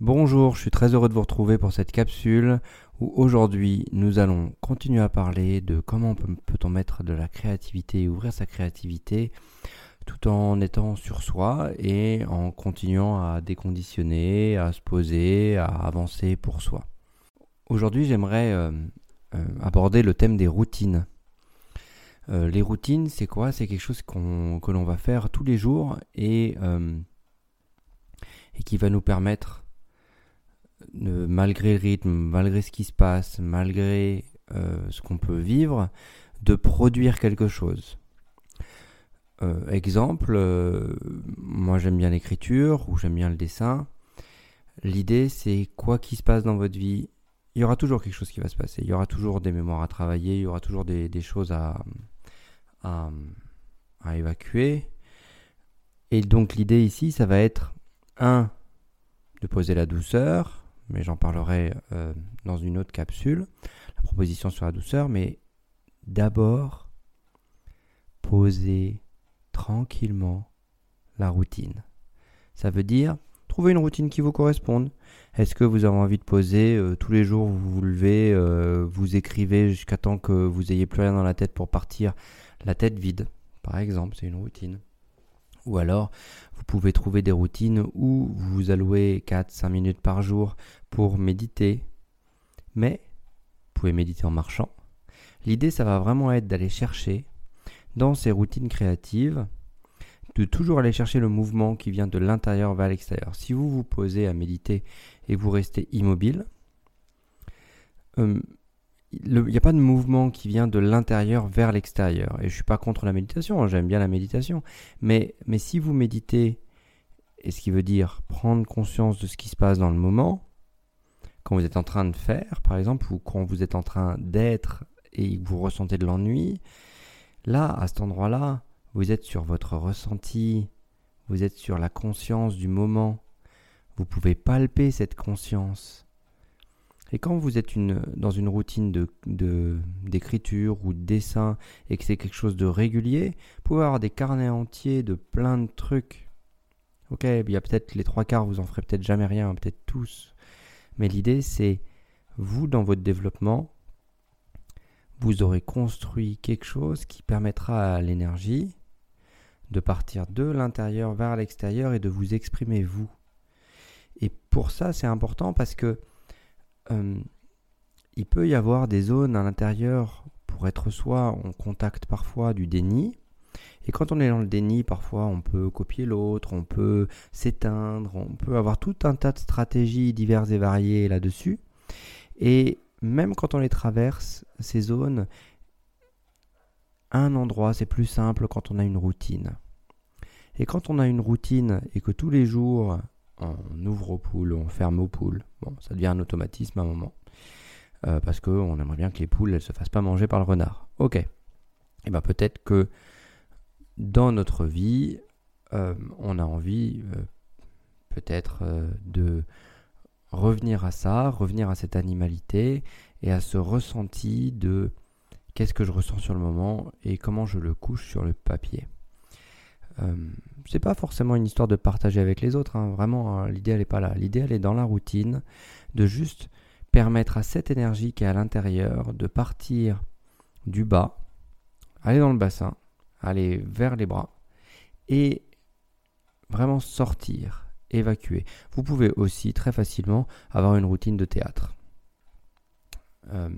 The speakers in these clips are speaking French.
Bonjour, je suis très heureux de vous retrouver pour cette capsule où aujourd'hui nous allons continuer à parler de comment peut-on mettre de la créativité et ouvrir sa créativité tout en étant sur soi et en continuant à déconditionner, à se poser, à avancer pour soi. Aujourd'hui j'aimerais euh, euh, aborder le thème des routines. Euh, les routines, c'est quoi? C'est quelque chose que l'on va faire tous les jours et, et qui va nous permettre malgré le rythme, malgré ce qui se passe, malgré euh, ce qu'on peut vivre, de produire quelque chose. Euh, exemple, euh, moi j'aime bien l'écriture ou j'aime bien le dessin. L'idée c'est quoi qu'il se passe dans votre vie, il y aura toujours quelque chose qui va se passer. Il y aura toujours des mémoires à travailler, il y aura toujours des, choses à, à, à évacuer. Et donc l'idée ici, ça va être un de poser la douceur, mais j'en parlerai euh, dans une autre capsule, la proposition sur la douceur, mais d'abord, poser tranquillement la routine. Ça veut dire trouver une routine qui vous corresponde. Est-ce que vous avez envie de poser euh, tous les jours, vous vous levez, euh, vous écrivez jusqu'à temps que vous ayez plus rien dans la tête pour partir la tête vide, par exemple, c'est une routine. Ou alors, vous pouvez trouver des routines où vous allouez 4-5 minutes par jour pour méditer. Mais, vous pouvez méditer en marchant. L'idée, ça va vraiment être d'aller chercher dans ces routines créatives, de toujours aller chercher le mouvement qui vient de l'intérieur vers l'extérieur. Si vous vous posez à méditer et vous restez immobile, euh, il n'y a pas de mouvement qui vient de l'intérieur vers l'extérieur. Et je ne suis pas contre la méditation, hein, j'aime bien la méditation. Mais, mais si vous méditez, et ce qui veut dire prendre conscience de ce qui se passe dans le moment, quand vous êtes en train de faire, par exemple, ou quand vous êtes en train d'être et que vous ressentez de l'ennui, là, à cet endroit-là, vous êtes sur votre ressenti, vous êtes sur la conscience du moment. Vous pouvez palper cette conscience. Et quand vous êtes une, dans une routine de, d'écriture ou de dessin et que c'est quelque chose de régulier, vous pouvez avoir des carnets entiers de plein de trucs. Ok, il y a peut-être les trois quarts, vous en ferez peut-être jamais rien, peut-être tous. Mais l'idée, c'est vous, dans votre développement, vous aurez construit quelque chose qui permettra à l'énergie de partir de l'intérieur vers l'extérieur et de vous exprimer vous. Et pour ça, c'est important parce que euh, il peut y avoir des zones à l'intérieur, pour être soi, on contacte parfois du déni. Et quand on est dans le déni, parfois on peut copier l'autre, on peut s'éteindre, on peut avoir tout un tas de stratégies diverses et variées là-dessus. Et même quand on les traverse, ces zones, un endroit, c'est plus simple quand on a une routine. Et quand on a une routine et que tous les jours, on ouvre aux poules, on ferme aux poules. Bon, ça devient un automatisme à un moment. Euh, parce qu'on aimerait bien que les poules ne se fassent pas manger par le renard. Ok. Et eh bien peut-être que dans notre vie, euh, on a envie euh, peut-être de revenir à ça, revenir à cette animalité et à ce ressenti de qu'est-ce que je ressens sur le moment et comment je le couche sur le papier. Euh, c'est pas forcément une histoire de partager avec les autres, hein. vraiment, hein, l'idée elle n'est pas là. L'idée elle est dans la routine, de juste permettre à cette énergie qui est à l'intérieur de partir du bas, aller dans le bassin, aller vers les bras et vraiment sortir, évacuer. Vous pouvez aussi très facilement avoir une routine de théâtre. Euh,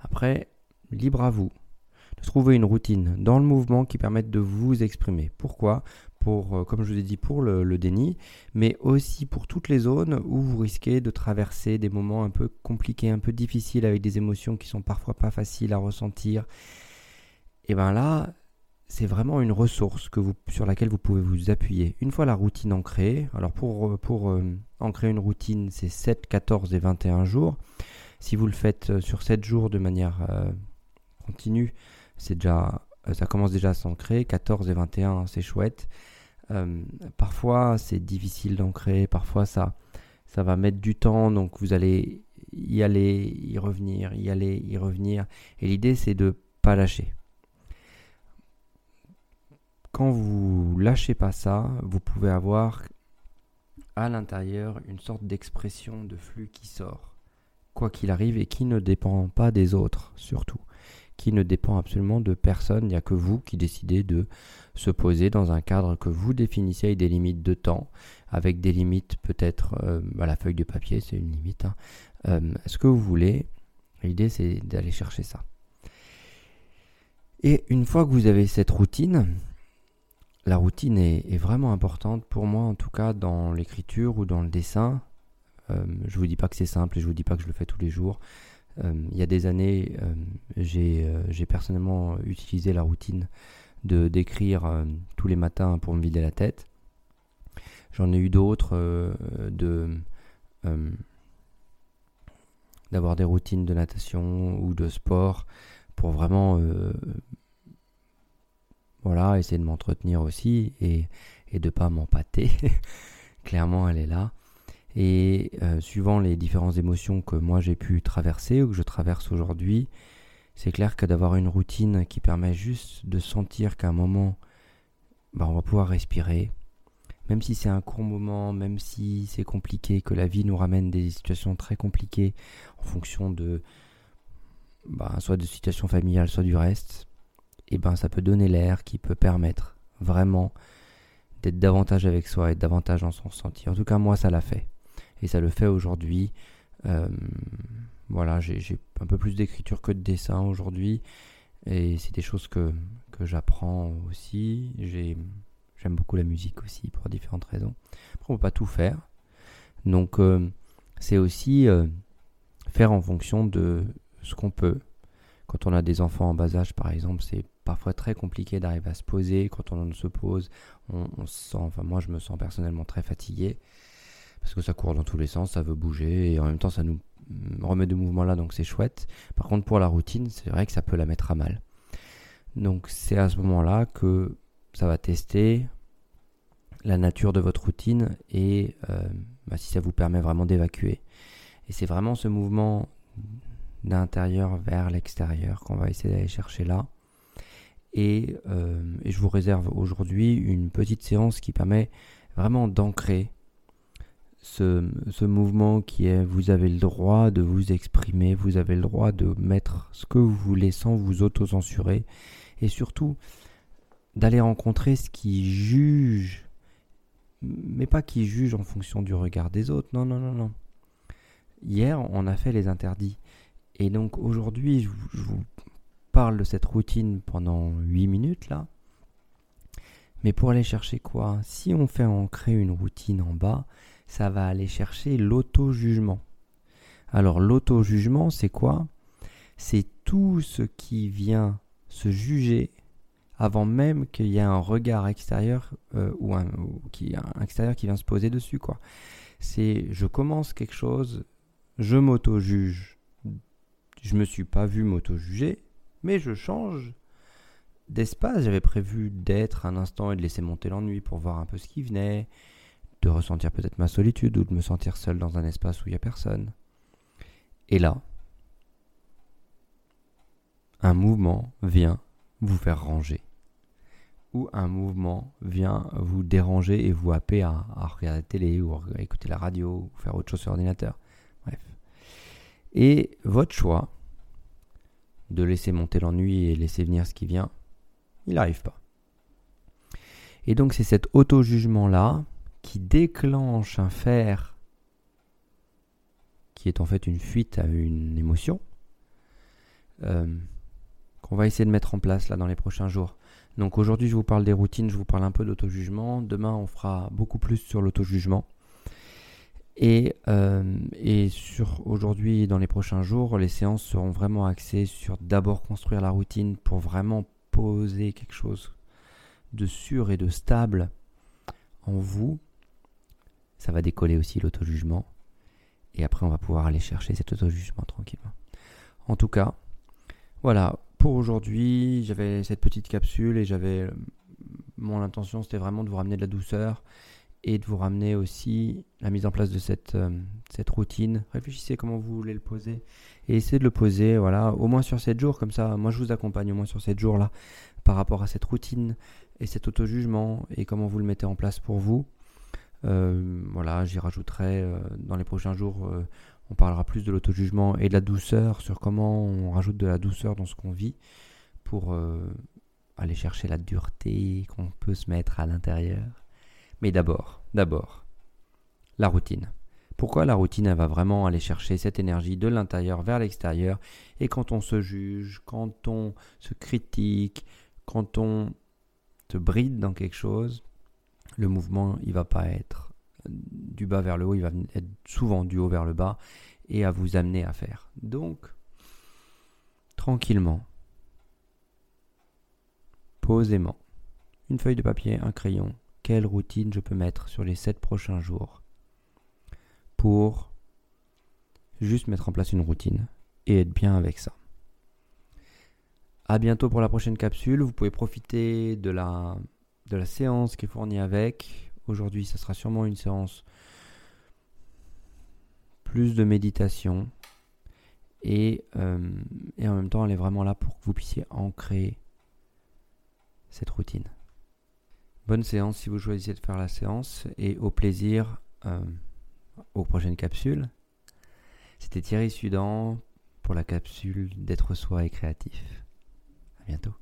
après, libre à vous trouver une routine dans le mouvement qui permette de vous exprimer. Pourquoi? Pour, euh, comme je vous ai dit, pour le, déni, mais aussi pour toutes les zones où vous risquez de traverser des moments un peu compliqués, un peu difficiles, avec des émotions qui sont parfois pas faciles à ressentir. Et bien là, c'est vraiment une ressource que vous, sur laquelle vous pouvez vous appuyer. Une fois la routine ancrée, alors pour, pour euh, ancrer une routine, c'est 7, 14 et 21 jours. Si vous le faites euh, sur 7 jours de manière continue, c'est déjà, euh, ça commence déjà à s'ancrer. 14 et 21, c'est chouette. Euh, parfois, c'est difficile d'ancrer. Parfois, ça, ça va mettre du temps. Donc, vous allez y aller, y revenir, y aller, y revenir. Et l'idée, c'est de pas lâcher. Quand vous lâchez pas ça, vous pouvez avoir à l'intérieur une sorte d'expression de flux qui sort, quoi qu'il arrive, et qui ne dépend pas des autres, surtout, qui ne dépend absolument de personne, il n'y a que vous qui décidez de se poser dans un cadre que vous définissez avec des limites de temps, avec des limites peut-être euh, à la feuille de papier, c'est une limite, hein. euh, ce que vous voulez, l'idée c'est d'aller chercher ça. Et une fois que vous avez cette routine, la routine est, vraiment importante pour moi, en tout cas dans l'écriture ou dans le dessin. Euh, je ne vous dis pas que c'est simple et je ne vous dis pas que je le fais tous les jours. Euh, il y a des années, euh, j'ai personnellement utilisé la routine de d'écrire tous les matins pour me vider la tête. J'en ai eu d'autres de d'avoir des routines de natation ou de sport pour vraiment voilà, essayer de m'entretenir aussi et, et de pas m'empâter. Clairement, elle est là. Et euh, suivant les différentes émotions que moi j'ai pu traverser ou que je traverse aujourd'hui, c'est clair que d'avoir une routine qui permet juste de sentir qu'à un moment, bah, on va pouvoir respirer, même si c'est un court moment, même si c'est compliqué, que la vie nous ramène des situations très compliquées en fonction de bah, soit de situations familiales, soit du reste, et ben ça peut donner l'air qui peut permettre vraiment d'être davantage avec soi et davantage dans son ressenti. En tout cas, moi, ça l'a fait. Et ça le fait aujourd'hui. Euh, voilà, j'ai un peu plus d'écriture que de dessin aujourd'hui. Et c'est des choses que, que j'apprends aussi. J'aime beaucoup la musique aussi pour différentes raisons. Après, on ne peut pas tout faire. Donc, euh, c'est aussi euh, faire en fonction de ce qu'on peut. Quand on a des enfants en bas âge, par exemple, c'est parfois très compliqué d'arriver à se poser. Quand on se pose, on, se sent, enfin moi je me sens personnellement très fatigué parce que ça court dans tous les sens, ça veut bouger et en même temps ça nous remet de mouvement là donc c'est chouette. Par contre pour la routine, c'est vrai que ça peut la mettre à mal. Donc c'est à ce moment-là que ça va tester la nature de votre routine et euh, bah, si ça vous permet vraiment d'évacuer. Et c'est vraiment ce mouvement d'intérieur vers l'extérieur qu'on va essayer d'aller chercher là. Euh, et, je vous réserve aujourd'hui une petite séance qui permet vraiment d'ancrer ce, mouvement qui est vous avez le droit de vous exprimer, vous avez le droit de mettre ce que vous voulez sans vous auto-censurer et surtout d'aller rencontrer ce qui juge, mais pas qui juge en fonction du regard des autres, non, non, non, non. Hier, on a fait les interdits. Et donc aujourd'hui, je, je vous parle de cette routine pendant 8 minutes là. Mais pour aller chercher quoi? Si on fait ancrer une routine en bas, ça va aller chercher l'auto-jugement. Alors l'auto-jugement, c'est quoi? C'est tout ce qui vient se juger avant même qu'il y ait un regard extérieur euh, ou, un, qui, extérieur qui vient se poser dessus. quoi. C'est je commence quelque chose, je m'auto-juge. Je me suis pas vu m'auto-juger, mais je change d'espace. J'avais prévu d'être un instant et de laisser monter l'ennui pour voir un peu ce qui venait, de ressentir peut-être ma solitude ou de me sentir seul dans un espace où il n'y a personne. Et là, un mouvement vient vous faire ranger. Ou un mouvement vient vous déranger et vous happer à, regarder la télé ou à écouter la radio ou faire autre chose sur l'ordinateur. Bref. Et votre choix, de laisser monter l'ennui et laisser venir ce qui vient, il n'arrive pas. Et donc c'est cet auto-jugement-là qui déclenche un faire qui est en fait une fuite à une émotion, euh, qu'on va essayer de mettre en place là dans les prochains jours. Donc aujourd'hui je vous parle des routines, je vous parle un peu d'auto-jugement, demain on fera beaucoup plus sur l'auto-jugement. Et, euh, et sur aujourd'hui, dans les prochains jours, les séances seront vraiment axées sur d'abord construire la routine pour vraiment poser quelque chose de sûr et de stable en vous. Ça va décoller aussi l'auto-jugement. Et après, on va pouvoir aller chercher cet auto-jugement tranquillement. En tout cas, voilà, pour aujourd'hui, j'avais cette petite capsule et j'avais. Mon intention, c'était vraiment de vous ramener de la douceur et de vous ramener aussi la mise en place de cette, euh, routine. Réfléchissez comment vous voulez le poser et essayez de le poser voilà, au moins sur 7 jours. Comme ça, moi je vous accompagne au moins sur 7 jours là par rapport à cette routine et cet auto-jugement et comment vous le mettez en place pour vous. Euh, voilà, j'y rajouterai euh, dans les prochains jours, euh, on parlera plus de l'auto-jugement et de la douceur, sur comment on rajoute de la douceur dans ce qu'on vit pour aller chercher la dureté qu'on peut se mettre à l'intérieur. Mais d'abord, d'abord, la routine. Pourquoi la routine, elle va vraiment aller chercher cette énergie de l'intérieur vers l'extérieur? Et quand on se juge, quand on se critique, quand on se bride dans quelque chose, le mouvement, il va pas être du bas vers le haut, il va être souvent du haut vers le bas et à vous amener à faire. Donc, tranquillement, posément, une feuille de papier, un crayon, quelle routine je peux mettre sur les 7 prochains jours pour juste mettre en place une routine et être bien avec ça. À bientôt pour la prochaine capsule. Vous pouvez profiter de la de la séance qui est fournie avec. Aujourd'hui, ça sera sûrement une séance plus de méditation. Et, euh, et en même temps, elle est vraiment là pour que vous puissiez ancrer cette routine. Bonne séance si vous choisissez de faire la séance et au plaisir euh, aux prochaines capsules. C'était Thierry Sudan pour la capsule d'être soi et créatif. À bientôt.